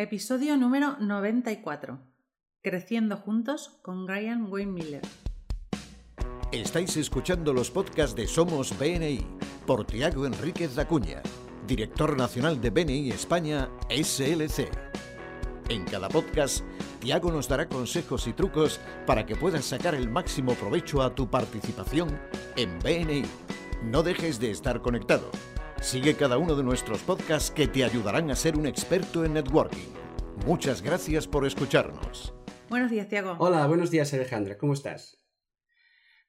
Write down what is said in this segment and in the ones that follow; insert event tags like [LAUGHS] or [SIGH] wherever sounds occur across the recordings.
Episodio número 94. Creciendo juntos con Brian Wayne Miller. Estáis escuchando los podcasts de Somos BNI por Tiago Enríquez Dacuña, director nacional de BNI España SLC. En cada podcast, Tiago nos dará consejos y trucos para que puedas sacar el máximo provecho a tu participación en BNI. No dejes de estar conectado. Sigue cada uno de nuestros podcasts que te ayudarán a ser un experto en networking. Muchas gracias por escucharnos. Buenos días, Tiago. Hola, buenos días, Alejandra. ¿Cómo estás?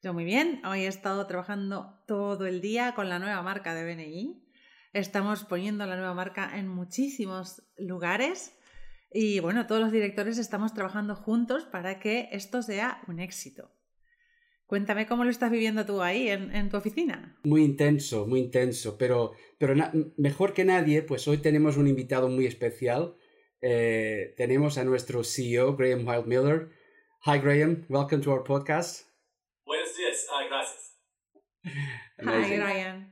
Yo muy bien. Hoy he estado trabajando todo el día con la nueva marca de BNI. Estamos poniendo la nueva marca en muchísimos lugares y bueno, todos los directores estamos trabajando juntos para que esto sea un éxito. Cuéntame cómo lo estás viviendo tú ahí en, tu oficina. Muy intenso, muy intenso, pero, pero mejor que nadie, pues hoy tenemos un invitado muy especial. Eh, tenemos a nuestro CEO, Graham Wild Miller. Hi, Graham. Welcome to our podcast. Buenos días. Uh, gracias. [LAUGHS] Hi, Graham.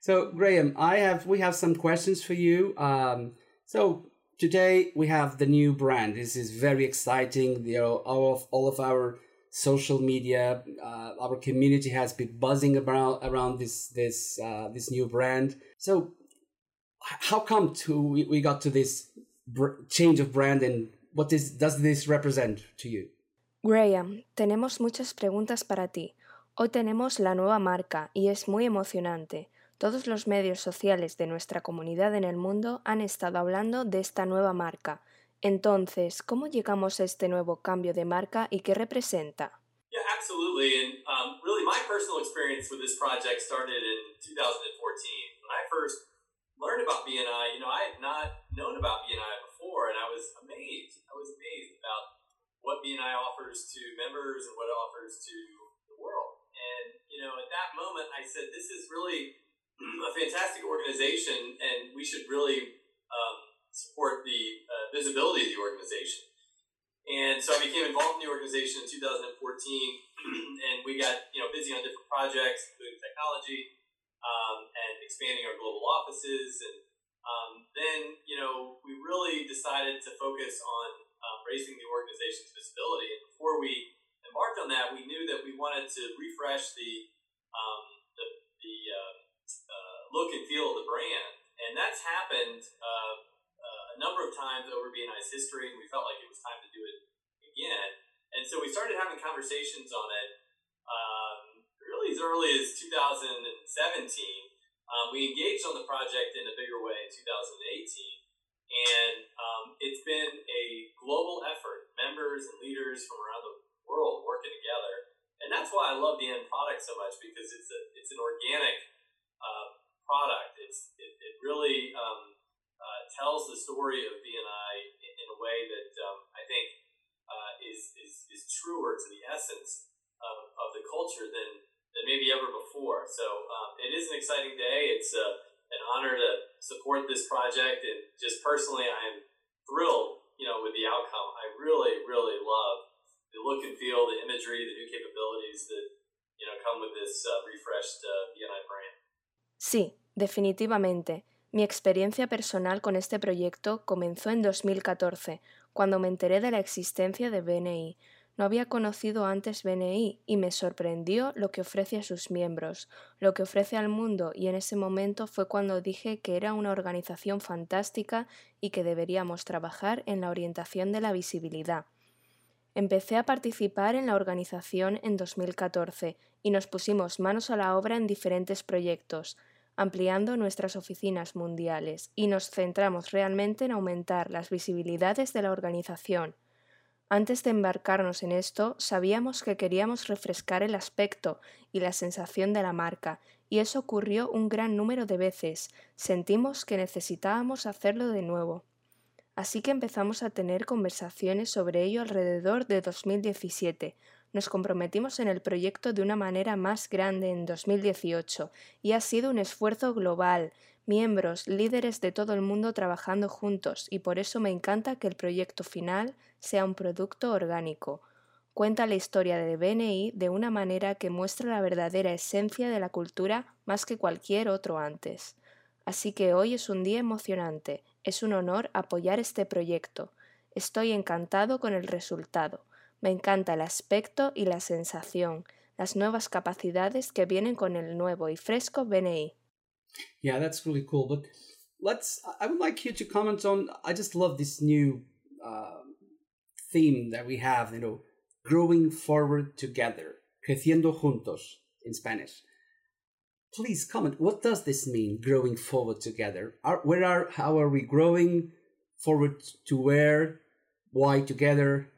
So, Graham, I have we have some questions for you. Um, so, today we have the new brand. This is very exciting. You know, all of all of our social media, uh, our community has been buzzing around around this this uh, this new brand. So, how come to we, we got to this change of brand and what is, does this represent to you? Graham, tenemos muchas preguntas para ti. Hoy tenemos la nueva marca y es muy emocionante. Todos los medios sociales de nuestra comunidad en el mundo han estado hablando de esta nueva marca. Entonces, ¿cómo llegamos a este nuevo cambio de marca y qué representa? Yeah, absolutely. And um, really, my personal experience with this project started in 2014. When I first learned about BNI, you know, I had not known about BNI before, and I was amazed. I was amazed about what BNI offers to members and what it offers to the world. And, you know, at that moment, I said, this is really [CLEARS THROAT] a fantastic organization, and we should really um, support the uh, visibility of the organization. And so I became involved in the organization in 2014, [CLEARS THROAT] and we got you know busy on different projects, including technology um, and expanding our global offices. And um, then you know we really decided to focus on um, raising the organization's visibility. And before we embarked on that, we knew that we wanted to refresh the um, the, the uh, uh, look and feel of the brand, and that's happened uh, uh a number of times over BNI's history. And we felt like it was time to do it again, and so we started having conversations on it. Um, really, as early as 2017, um, we engaged on the project in a bigger way in 2018 and um, it's been a global effort, members and leaders from around the world working together. And that's why I love the end product so much because it's a it's an organic uh, product. It's it, it really um, uh, tells the story of BNI in, in a way that um, I think uh, is, is is truer to the essence of, of the culture than than maybe ever before. So um, it is an day. It's a an honor to support this project. And just personally, I am thrilled, you know, with the outcome. I really, really love the look and feel, the imagery, the new capabilities that, you know, come with this uh, refreshed uh, BNI brand. Sí, definitivamente. Mi experiencia personal con este proyecto comenzó en 2014, cuando me enteré de la existencia de BNI. No había conocido antes BNI y me sorprendió lo que ofrece a sus miembros, lo que ofrece al mundo y en ese momento fue cuando dije que era una organización fantástica y que deberíamos trabajar en la orientación de la visibilidad. Empecé a participar en la organización en 2014 y nos pusimos manos a la obra en diferentes proyectos, ampliando nuestras oficinas mundiales y nos centramos realmente en aumentar las visibilidades de la organización antes de embarcarnos en esto, sabíamos que queríamos refrescar el aspecto y la sensación de la marca, y eso ocurrió un gran número de veces. Sentimos que necesitábamos hacerlo de nuevo. Así que empezamos a tener conversaciones sobre ello alrededor de 2017. Nos comprometimos en el proyecto de una manera más grande en 2018 y ha sido un esfuerzo global, miembros, líderes de todo el mundo trabajando juntos y por eso me encanta que el proyecto final sea un producto orgánico. Cuenta la historia de BNI de una manera que muestra la verdadera esencia de la cultura más que cualquier otro antes. Así que hoy es un día emocionante. Es un honor apoyar este proyecto. Estoy encantado con el resultado. Me encanta el aspecto y la sensación, las nuevas capacidades que vienen con el nuevo y fresco BNI. Yeah, that's really cool. But let's, I would like you to comment on, I just love this new uh, theme that we have, you know, growing forward together, creciendo juntos in Spanish. Please comment. What does this mean, growing forward together? Are, where are, how are we growing forward to where? Why together?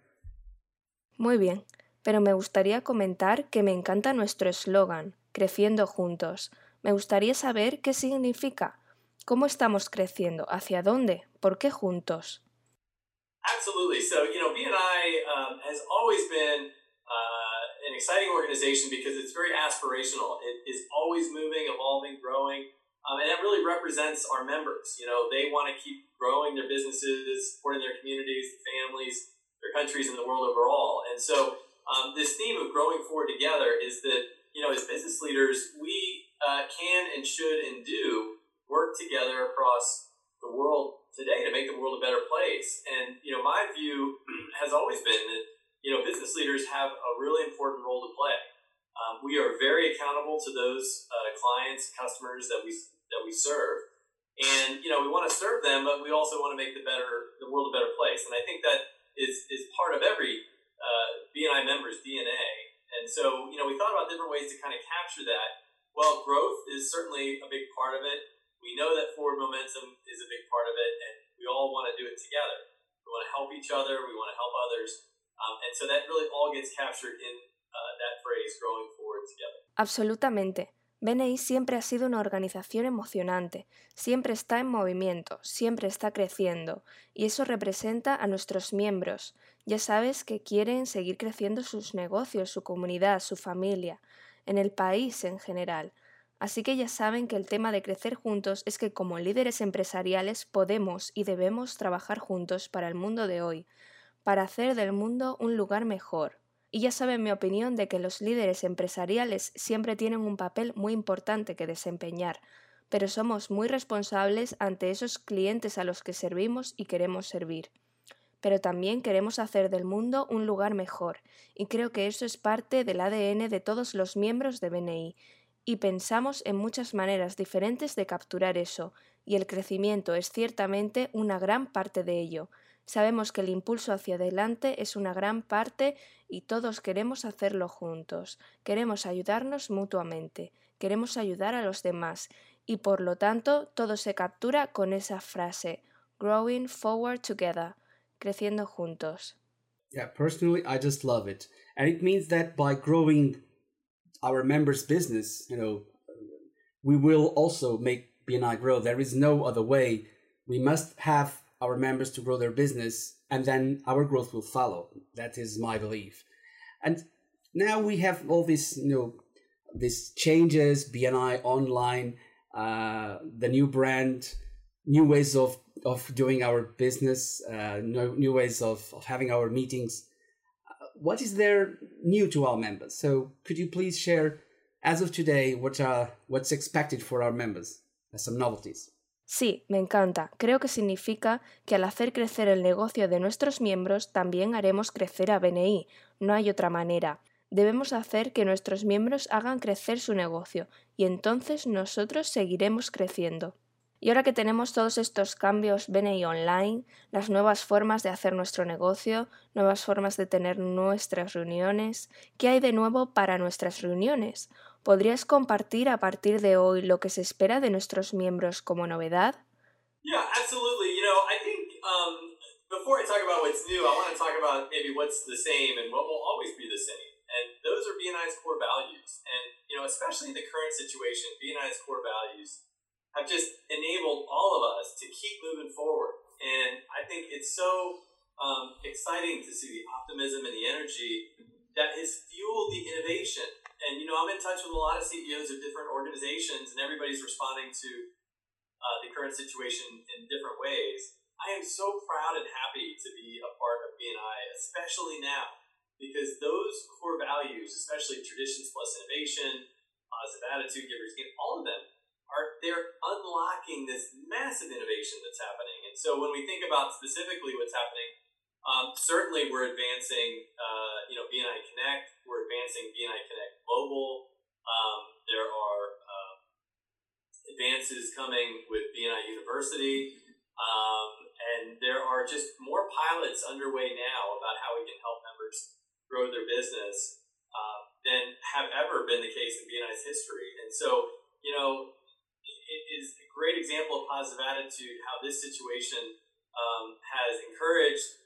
Muy bien, pero me gustaría comentar que me encanta nuestro eslogan, creciendo juntos. Me gustaría saber qué significa. ¿Cómo estamos creciendo? ¿Hacia dónde? ¿Por qué juntos? Absolutely. So, you know, BNI um, has always been uh, an exciting organization because it's very aspirational. It is always moving, evolving, growing, um, and that really represents our members. You know, they want to keep growing their businesses, supporting their communities, their families, their countries, and the world overall. And so, um, this theme of growing forward together is that you know, as business leaders, we uh, can and should and do work together across the world today to make the world a better place. And you know, my view has always been that you know business leaders have a really important role to play. Um, we are very accountable to those uh, clients, customers that we that we serve, and you know we want to serve them, but we also want to make the better the world a better place. And I think that is is part of every uh, BNI member's DNA. And so you know we thought about different ways to kind of capture that. Well, growth is certainly a big part of it we know that forward momentum is a big part of it, and we all want to do it together. We want to help each other, we want to help others, um, and so that really all gets captured in uh, that phrase, growing forward together. Absolutamente. BNI siempre ha sido una organización emocionante, siempre está en movimiento, siempre está creciendo, y eso representa a nuestros miembros. Ya sabes que quieren seguir creciendo sus negocios, su comunidad, su familia, en el país en general. Así que ya saben que el tema de crecer juntos es que como líderes empresariales podemos y debemos trabajar juntos para el mundo de hoy, para hacer del mundo un lugar mejor. Y ya saben mi opinión de que los líderes empresariales siempre tienen un papel muy importante que desempeñar, pero somos muy responsables ante esos clientes a los que servimos y queremos servir. Pero también queremos hacer del mundo un lugar mejor, y creo que eso es parte del ADN de todos los miembros de BNI, y pensamos en muchas maneras diferentes de capturar eso, y el crecimiento es ciertamente una gran parte de ello. Sabemos que el impulso hacia adelante es una gran parte y todos queremos hacerlo juntos, queremos ayudarnos mutuamente, queremos ayudar a los demás, y por lo tanto todo se captura con esa frase, growing forward together, creciendo juntos. Yeah, personally, I just love it. And it means that by growing our members' business, you know, we will also make BNI grow. There is no other way. We must have our members to grow their business, and then our growth will follow. That is my belief. And now we have all these, you know, these changes, BNI online, uh, the new brand, new ways of of doing our business, uh, new, new ways of, of having our meetings what is there new to our members? So could you please share, as of today, what are what's expected for our members as some novelties? Sí, me encanta. Creo que significa que al hacer crecer el negocio de nuestros miembros también haremos crecer a BNI. No hay otra manera. Debemos hacer que nuestros miembros hagan crecer su negocio y entonces nosotros seguiremos creciendo. Y ahora que tenemos todos estos cambios BNI online, las nuevas formas de hacer nuestro negocio, nuevas formas de tener nuestras reuniones, ¿qué hay de nuevo para nuestras reuniones? ¿Podrías compartir a partir de hoy lo que se espera de nuestros miembros como novedad? Yeah, absolutely. You know, I think um, before I talk about what's new, I want to talk about maybe what's the same and what will always be the same. And those are BNI's core values. And, you know, especially in the current situation, BNI's core values have just enabled all of us to keep moving forward. And I think it's so um, exciting to see the optimism and the energy that has fueled the innovation. And, you know, I'm in touch with a lot of CEOs of different organizations, and everybody's responding to uh, the current situation in different ways. I am so proud and happy to be a part of BNI, especially now, because those core values, especially traditions plus innovation, positive attitude, givers, all of them are they're unlocking this massive innovation that's happening. And so when we think about specifically what's happening, um, certainly we're advancing, uh, you know, BNI Connect. We're advancing BNI Connect Global. Um, there are uh, advances coming with BNI University. Um, and there are just more pilots underway now about how we can help members grow their business uh, than have ever been the case in BNI's history. And so, you know, it is a great example of positive attitude how this situation um, has encouraged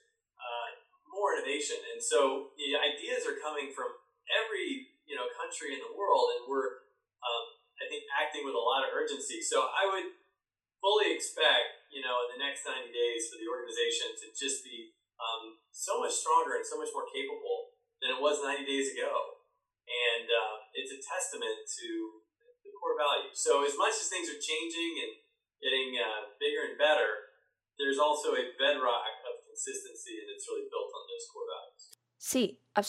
And so the ideas are coming from every you know country in the world, and we're um, I think acting with a lot of urgency. So I would fully expect you know in the next 90 days for the organization to just be um, so much stronger and so much more capable than it was 90 days ago. And uh, it's a testament to the core values. So as much as things are changing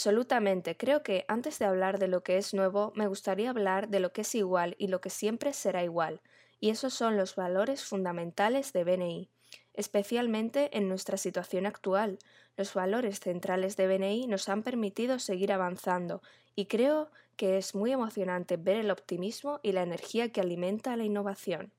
absolutamente. Creo que antes de hablar de lo que es nuevo, me gustaría hablar de lo que es igual y lo que siempre será igual. Y esos son los valores fundamentales de BNI, especialmente en nuestra situación actual. Los valores centrales de BNI nos han permitido seguir avanzando y creo que es muy emocionante ver el optimismo y la energía que alimenta la innovación.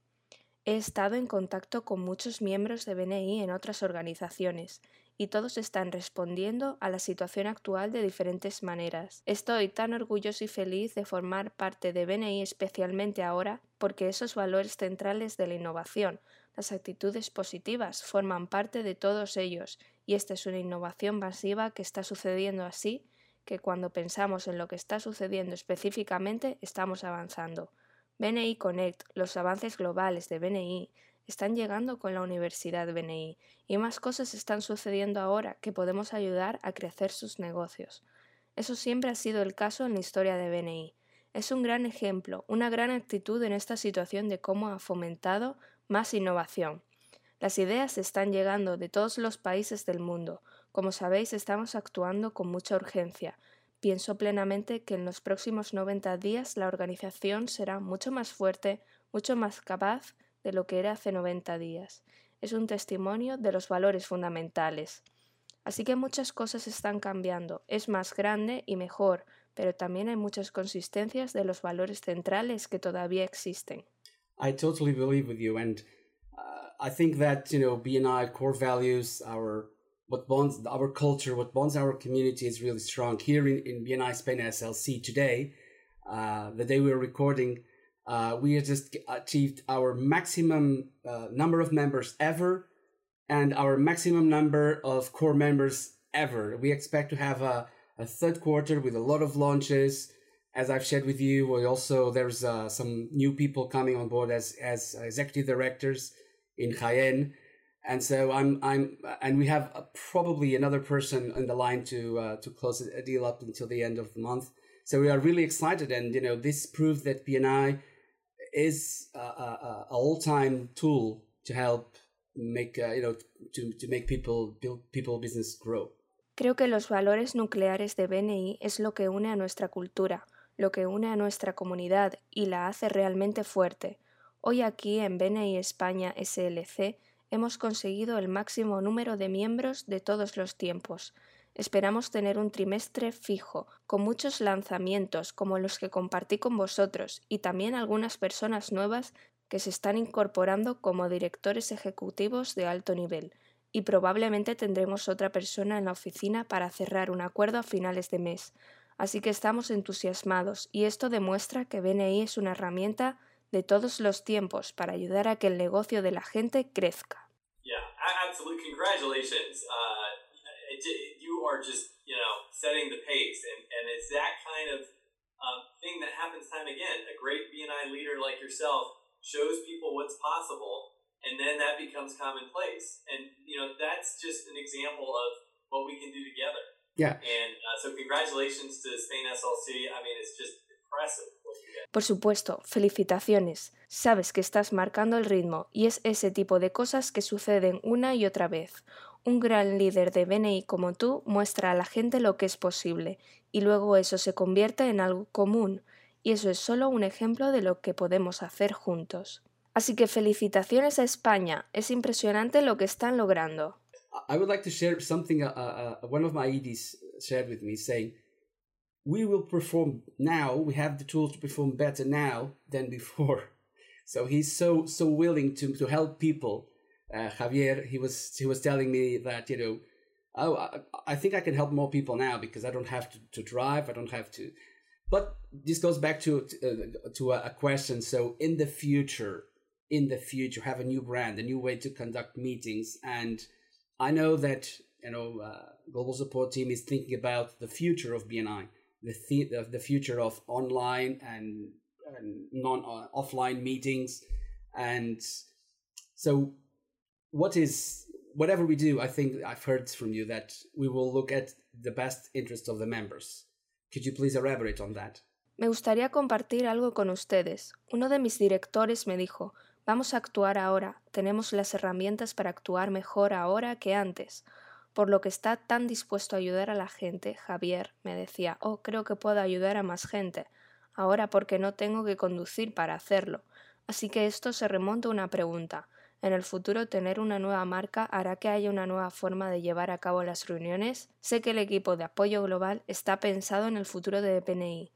He estado en contacto con muchos miembros de BNI en otras organizaciones y todos están respondiendo a la situación actual de diferentes maneras. Estoy tan orgulloso y feliz de formar parte de BNI especialmente ahora porque esos valores centrales de la innovación, las actitudes positivas, forman parte de todos ellos y esta es una innovación masiva que está sucediendo así que cuando pensamos en lo que está sucediendo específicamente estamos avanzando. BNI Connect, los avances globales de BNI, están llegando con la Universidad BNI y más cosas están sucediendo ahora que podemos ayudar a crecer sus negocios. Eso siempre ha sido el caso en la historia de BNI. Es un gran ejemplo, una gran actitud en esta situación de cómo ha fomentado más innovación. Las ideas están llegando de todos los países del mundo. Como sabéis, estamos actuando con mucha urgencia, Pienso plenamente que en los próximos 90 días la organización será mucho más fuerte, mucho más capaz de lo que era hace 90 días. Es un testimonio de los valores fundamentales. Así que muchas cosas están cambiando. Es más grande y mejor, pero también hay muchas consistencias de los valores centrales que todavía existen. I totally believe with you, and uh, I think that you know BNI core values, our what bonds our culture, what bonds our community is really strong. Here in, in BNI Spain SLC today, uh, the day we are recording, uh, we just achieved our maximum uh, number of members ever and our maximum number of core members ever. We expect to have a, a third quarter with a lot of launches. As I've shared with you, we also there's uh, some new people coming on board as as executive directors in Cayenne, and so I'm I'm and we have a, probably another person in the line to uh, to close a deal up until the end of the month. So we are really excited, and you know this proves that BNI is a, a, a all time tool to help make uh, you know to to make people build people business grow. Creo que los valores nucleares de BNI es lo que une a nuestra cultura, lo que une a nuestra comunidad y la hace realmente fuerte. Hoy aquí en BNI España SLC hemos conseguido el máximo número de miembros de todos los tiempos. Esperamos tener un trimestre fijo, con muchos lanzamientos como los que compartí con vosotros y también algunas personas nuevas que se están incorporando como directores ejecutivos de alto nivel, y probablemente tendremos otra persona en la oficina para cerrar un acuerdo a finales de mes. Así que estamos entusiasmados y esto demuestra que BNI es una herramienta de todos los tiempos para ayudar a que el negocio de la gente crezca. You are just, you know, setting the pace. And, and it's that kind of um, thing that happens time again. A great BNI leader like yourself shows people what's possible, and then that becomes commonplace. And, you know, that's just an example of what we can do together. Yeah. And uh, so congratulations to Spain SLC. I mean, it's just impressive. Por supuesto, felicitaciones. Sabes que estás marcando el ritmo y es ese tipo de cosas que suceden una y otra vez. Un gran líder de BNI como tú muestra a la gente lo que es posible y luego eso se convierte en algo común y eso es solo un ejemplo de lo que podemos hacer juntos. Así que felicitaciones a España, es impresionante lo que están logrando. I would like to share something uh, uh, one of my EDs shared with me saying, We will perform now, we have the tools to perform better now than before. [LAUGHS] So he's so so willing to, to help people. Uh, Javier, he was he was telling me that, you know, oh, I, I think I can help more people now because I don't have to, to drive, I don't have to. But this goes back to to, uh, to a question. So in the future, in the future, have a new brand, a new way to conduct meetings, and I know that you know uh, global support team is thinking about the future of BNI, the the, the future of online and, and non uh, offline meetings, and so what is whatever we do. I think I've heard from you that we will look at the best interest of the members. Could you please elaborate on that? Me gustaría compartir algo con ustedes. Uno de mis directores me dijo, Vamos a actuar ahora, tenemos las herramientas para actuar mejor ahora que antes. Por lo que está tan dispuesto a ayudar a la gente, Javier me decía, oh, creo que puedo ayudar a más gente, ahora porque no tengo que conducir para hacerlo. Así que esto se remonta a una pregunta. En el futuro tener una nueva marca hará que haya una nueva forma de llevar a cabo las reuniones. Sé que el equipo de apoyo global está pensado en el futuro de PNI,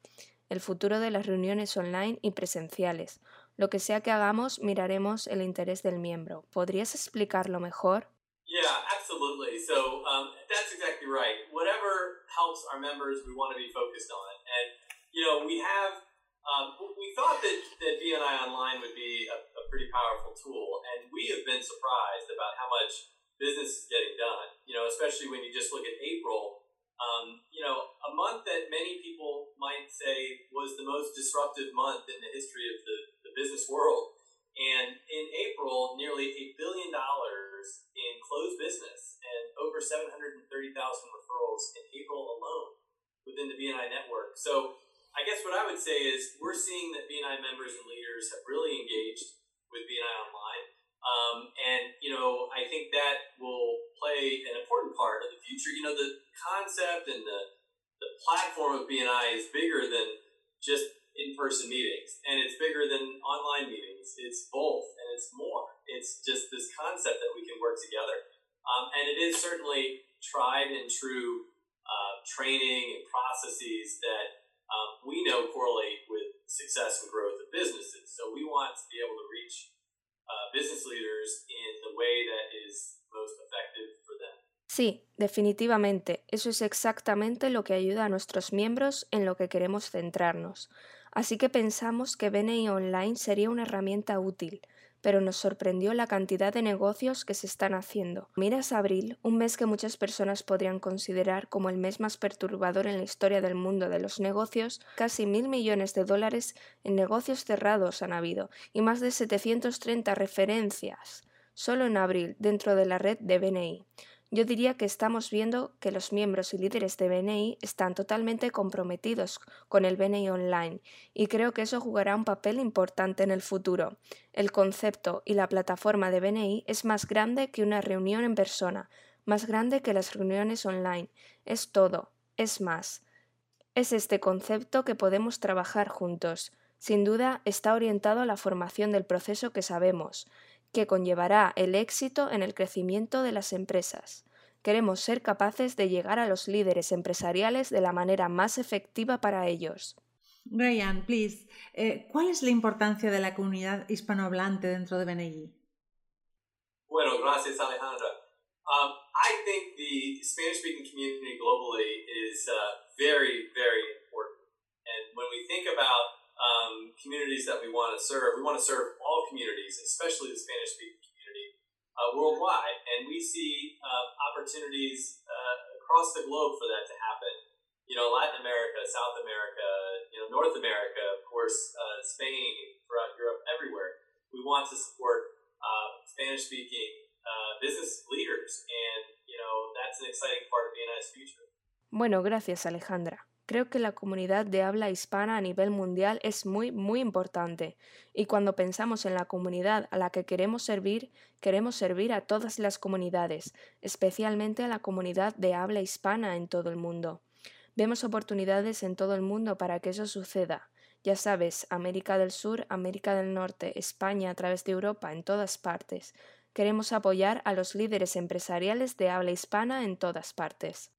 el futuro de las reuniones online y presenciales, Lo que sea que hagamos, miraremos el interés del miembro. ¿Podrías explicarlo mejor? Yeah, absolutely. So um, that's exactly right. Whatever helps our members, we want to be focused on. And, you know, we have, um, we thought that, that BNI Online would be a, a pretty powerful tool. And we have been surprised about how much business is getting done, you know, especially when you just look at April um, you know, a month that many people might say was the most disruptive month in the history of the, the business world. And in April, nearly a billion dollars in closed business and over 730,000 referrals in April alone within the BNI network. So I guess what I would say is we're seeing that BNI members and leaders have really engaged with BNI Online. Um, and, you know, I think that will play an important part of the future. You know, the concept and the, the platform of BNI is bigger than just in-person meetings and it's bigger than online meetings. It's both and it's more. It's just this concept that we can work together. Um, and it is certainly tried and true uh, training and processes that um, we know correlate with success and growth of businesses. So we want to be able to reach Uh, business leaders in the way that is most effective for them. Sí, definitivamente. Eso es exactamente lo que ayuda a nuestros miembros en lo que queremos centrarnos. Así que pensamos que BNI Online sería una herramienta útil, pero nos sorprendió la cantidad de negocios que se están haciendo. Miras abril, un mes que muchas personas podrían considerar como el mes más perturbador en la historia del mundo de los negocios, casi mil millones de dólares en negocios cerrados han habido y más de 730 referencias solo en abril dentro de la red de BNI. Yo diría que estamos viendo que los miembros y líderes de BNI están totalmente comprometidos con el BNI Online y creo que eso jugará un papel importante en el futuro. El concepto y la plataforma de BNI es más grande que una reunión en persona, más grande que las reuniones online. Es todo, es más. Es este concepto que podemos trabajar juntos. Sin duda está orientado a la formación del proceso que sabemos, que conllevará el éxito en el crecimiento de las empresas. Queremos ser capaces de llegar a los líderes empresariales de la manera más efectiva para ellos. Brian, please, eh, ¿cuál es la importancia de la comunidad hispanohablante dentro de BNI? Bueno, gracias Alejandra. Um, I think the Spanish-speaking community globally is uh, very, very important. And when we think about um, communities that we want to serve. We want to serve all communities, especially the Spanish speaking community uh, worldwide. And we see uh, opportunities uh, across the globe for that to happen. You know, Latin America, South America, you know, North America, of course, uh, Spain, throughout Europe, everywhere. We want to support uh, Spanish speaking uh, business leaders. And, you know, that's an exciting part of BNI's future. Bueno, gracias, Alejandra. Creo que la comunidad de habla hispana a nivel mundial es muy, muy importante. Y cuando pensamos en la comunidad a la que queremos servir, queremos servir a todas las comunidades, especialmente a la comunidad de habla hispana en todo el mundo. Vemos oportunidades en todo el mundo para que eso suceda, Ya sabes, América del Sur, América del Norte, España, a través de Europa, en todas partes. Queremos apoyar a los líderes empresariales de habla hispana en todas partes.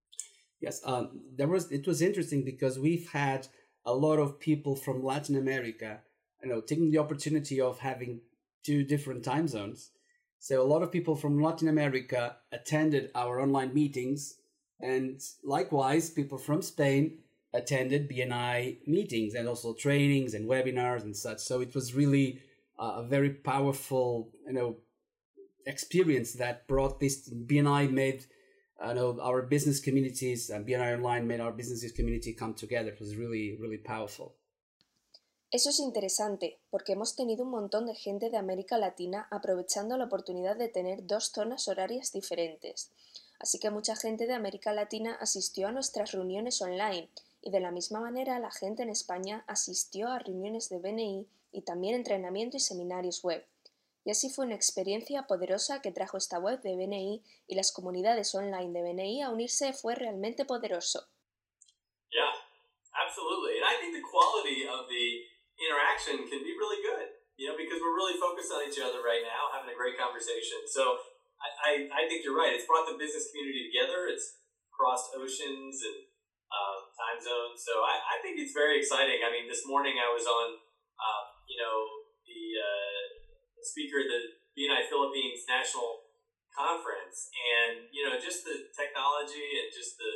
Yes, um, there was. It was interesting because we've had a lot of people from Latin America, you know, taking the opportunity of having two different time zones. So a lot of people from Latin America attended our online meetings, and likewise, people from Spain attended BNI meetings and also trainings and webinars and such. So it was really uh, a very powerful, you know, experience that brought this BNI made I know our business communities and BNI Online made our businesses community come together. It was really, really powerful. Eso es interesante, porque hemos tenido un montón de gente de América Latina aprovechando la oportunidad de tener dos zonas horarias diferentes. Así que mucha gente de América Latina asistió a nuestras reuniones online y de la misma manera la gente en España asistió a reuniones de BNI y también entrenamiento y seminarios web. Y así fue una experiencia poderosa que trajo esta web de BNI y las comunidades online de BNI a unirse fue realmente poderoso. Yeah, absolutely. And I think the quality of the interaction can be really good, you know, because we're really focused on each other right now, having a great conversation. So I, I, I think you're right. It's brought the business community together. It's crossed oceans and um, time zones. So I, I think it's very exciting. I mean, this morning I was on, um, you know, the uh, speaker at the BNI Philippines National Conference, and you know, just the technology and just the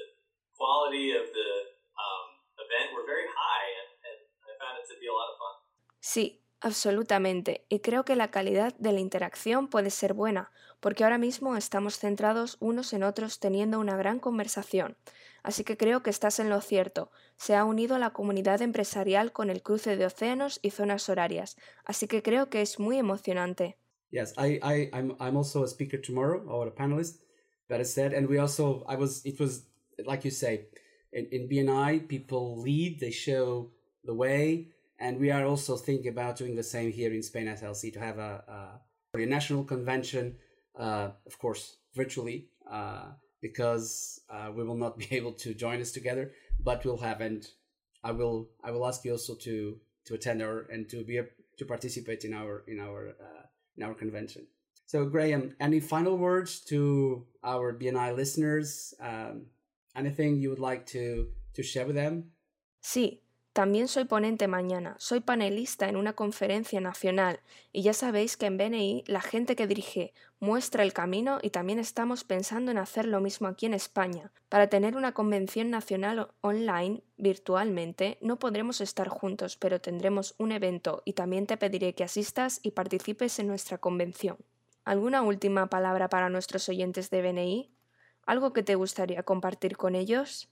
quality of the um, event were very high, and, and I found it to be a lot of fun. Sí, absolutamente. Y creo que la calidad de la interacción puede ser buena, porque ahora mismo estamos centrados unos en otros teniendo una gran conversación. Así que creo que estás en lo cierto. Se ha unido a la comunidad empresarial con el cruce de océanos y zonas horarias. Así que creo que es muy emocionante. Yes, I, I, I'm, I'm also a speaker tomorrow or a panelist. That is said, and we also, I was, it was like you say, in, in BNI, people lead, they show the way, and we are also thinking about doing the same here in Spain SLC to have a, a, a national convention, uh, of course, virtually. Uh, because uh, we will not [LAUGHS] be able to join us together, but we'll have and I will I will ask you also to to attend our and to be a, to participate in our in our uh, in our convention. So Graham, any final words to our BNI listeners? Um, anything you would like to to share with them? Sí, También soy ponente mañana, soy panelista en una conferencia nacional y ya sabéis que en BNI la gente que dirige muestra el camino y también estamos pensando en hacer lo mismo aquí en España. Para tener una convención nacional online virtualmente no podremos estar juntos, pero tendremos un evento y también te pediré que asistas y participes en nuestra convención. ¿Alguna última palabra para nuestros oyentes de BNI? ¿Algo que te gustaría compartir con ellos?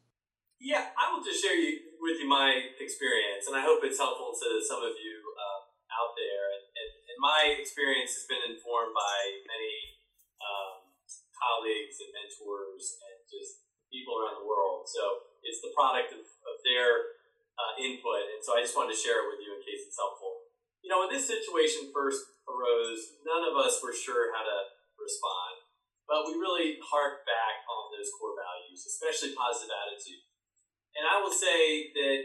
with you my experience, and I hope it's helpful to some of you um, out there. And, and, and, my experience has been informed by many um, colleagues and mentors and just people around the world. So it's the product of, of their uh, input, and so I just wanted to share it with you in case it's helpful. You know, when this situation first arose, none of us were sure how to respond, but we really harked back on those core values, especially positive attitude and I will say that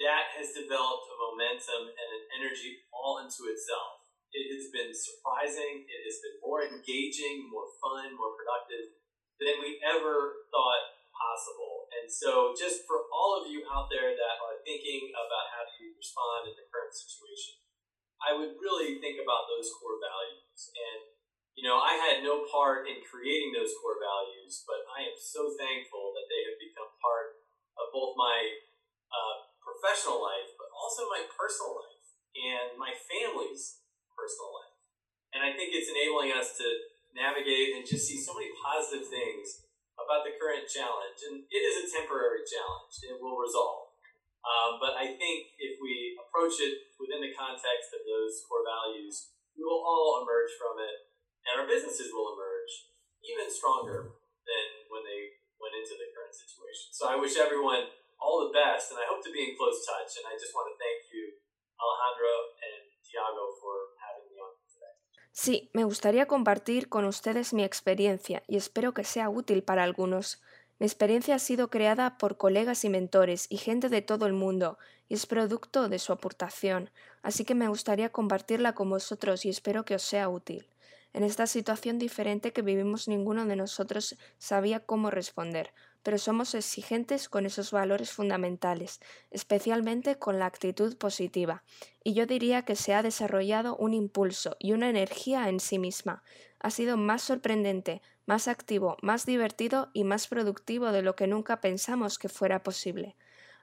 that has developed a momentum and an energy all into itself. It has been surprising. It has been more engaging, more fun, more productive than we ever thought possible. And so, just for all of you out there that are thinking about how to respond in the current situation, I would really think about those core values. And, you know, I had no part in creating those core values, but I am so thankful that they have become part of both my uh, professional life, but also my personal life and my family's personal life. And I think it's enabling us to navigate and just see so many positive things about the current challenge. And it is a temporary challenge, it will resolve. Um, but I think if we approach it within the context of those core values, we will all emerge from it, and our businesses will emerge even stronger than when they went into the current situation. So I wish everyone all the best, and I hope to be in close touch. And I just want to thank you, Alejandro and Tiago, for having me on today. Sí, me gustaría compartir con ustedes mi experiencia y espero que sea útil para algunos. Mi experiencia ha sido creada por colegas y mentores y gente de todo el mundo, y es producto de su aportación, así que me gustaría compartirla con vosotros y espero que os sea útil. En esta situación diferente que vivimos ninguno de nosotros sabía cómo responder, pero somos exigentes con esos valores fundamentales, especialmente con la actitud positiva, y yo diría que se ha desarrollado un impulso y una energía en sí misma. Ha sido más sorprendente, más activo, más divertido y más productivo de lo que nunca pensamos que fuera posible.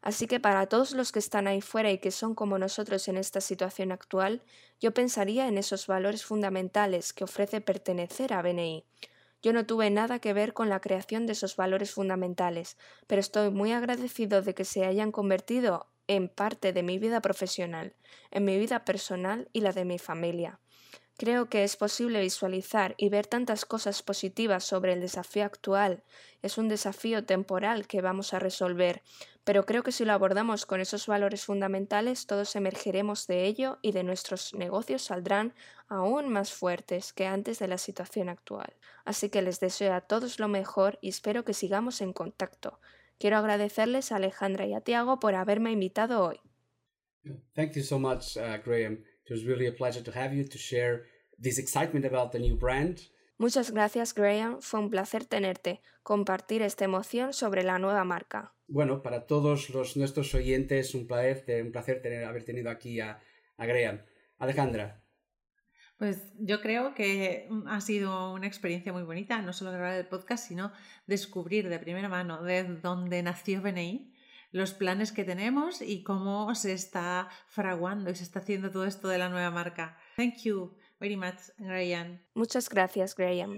Así que para todos los que están ahí fuera y que son como nosotros en esta situación actual, yo pensaría en esos valores fundamentales que ofrece pertenecer a BNI. Yo no tuve nada que ver con la creación de esos valores fundamentales, pero estoy muy agradecido de que se hayan convertido en parte de mi vida profesional, en mi vida personal y la de mi familia. Creo que es posible visualizar y ver tantas cosas positivas sobre el desafío actual. Es un desafío temporal que vamos a resolver, pero creo que si lo abordamos con esos valores fundamentales, todos emergeremos de ello y de nuestros negocios saldrán aún más fuertes que antes de la situación actual. Así que les deseo a todos lo mejor y espero que sigamos en contacto. Quiero agradecerles a Alejandra y a Tiago por haberme invitado hoy. Thank you so much, uh, Graham. It was really a pleasure to have you to share this excitement about the new brand. Muchas gracias, Graham. Fue un placer tenerte, compartir esta emoción sobre la nueva marca. Bueno, para todos los, nuestros oyentes, un placer, un placer tener, haber tenido aquí a, a Graham. Alejandra. Pues yo creo que ha sido una experiencia muy bonita, no solo grabar el podcast, sino descubrir de primera mano de dónde nació BNI los planes que tenemos y cómo se está fraguando y se está haciendo todo esto de la nueva marca. Thank you very much, Graham. Muchas gracias, Graham.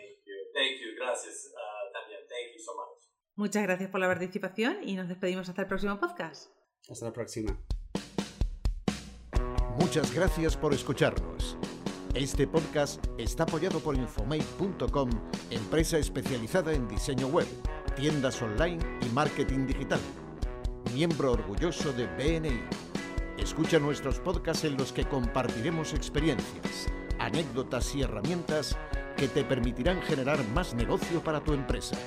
Thank you. Gracias uh, también. Thank you so much. Muchas gracias por la participación y nos despedimos hasta el próximo podcast. Hasta la próxima. Muchas gracias por escucharnos. Este podcast está apoyado por Infomate.com, empresa especializada en diseño web, tiendas online y marketing digital miembro orgulloso de BNI. Escucha nuestros podcasts en los que compartiremos experiencias, anécdotas y herramientas que te permitirán generar más negocio para tu empresa.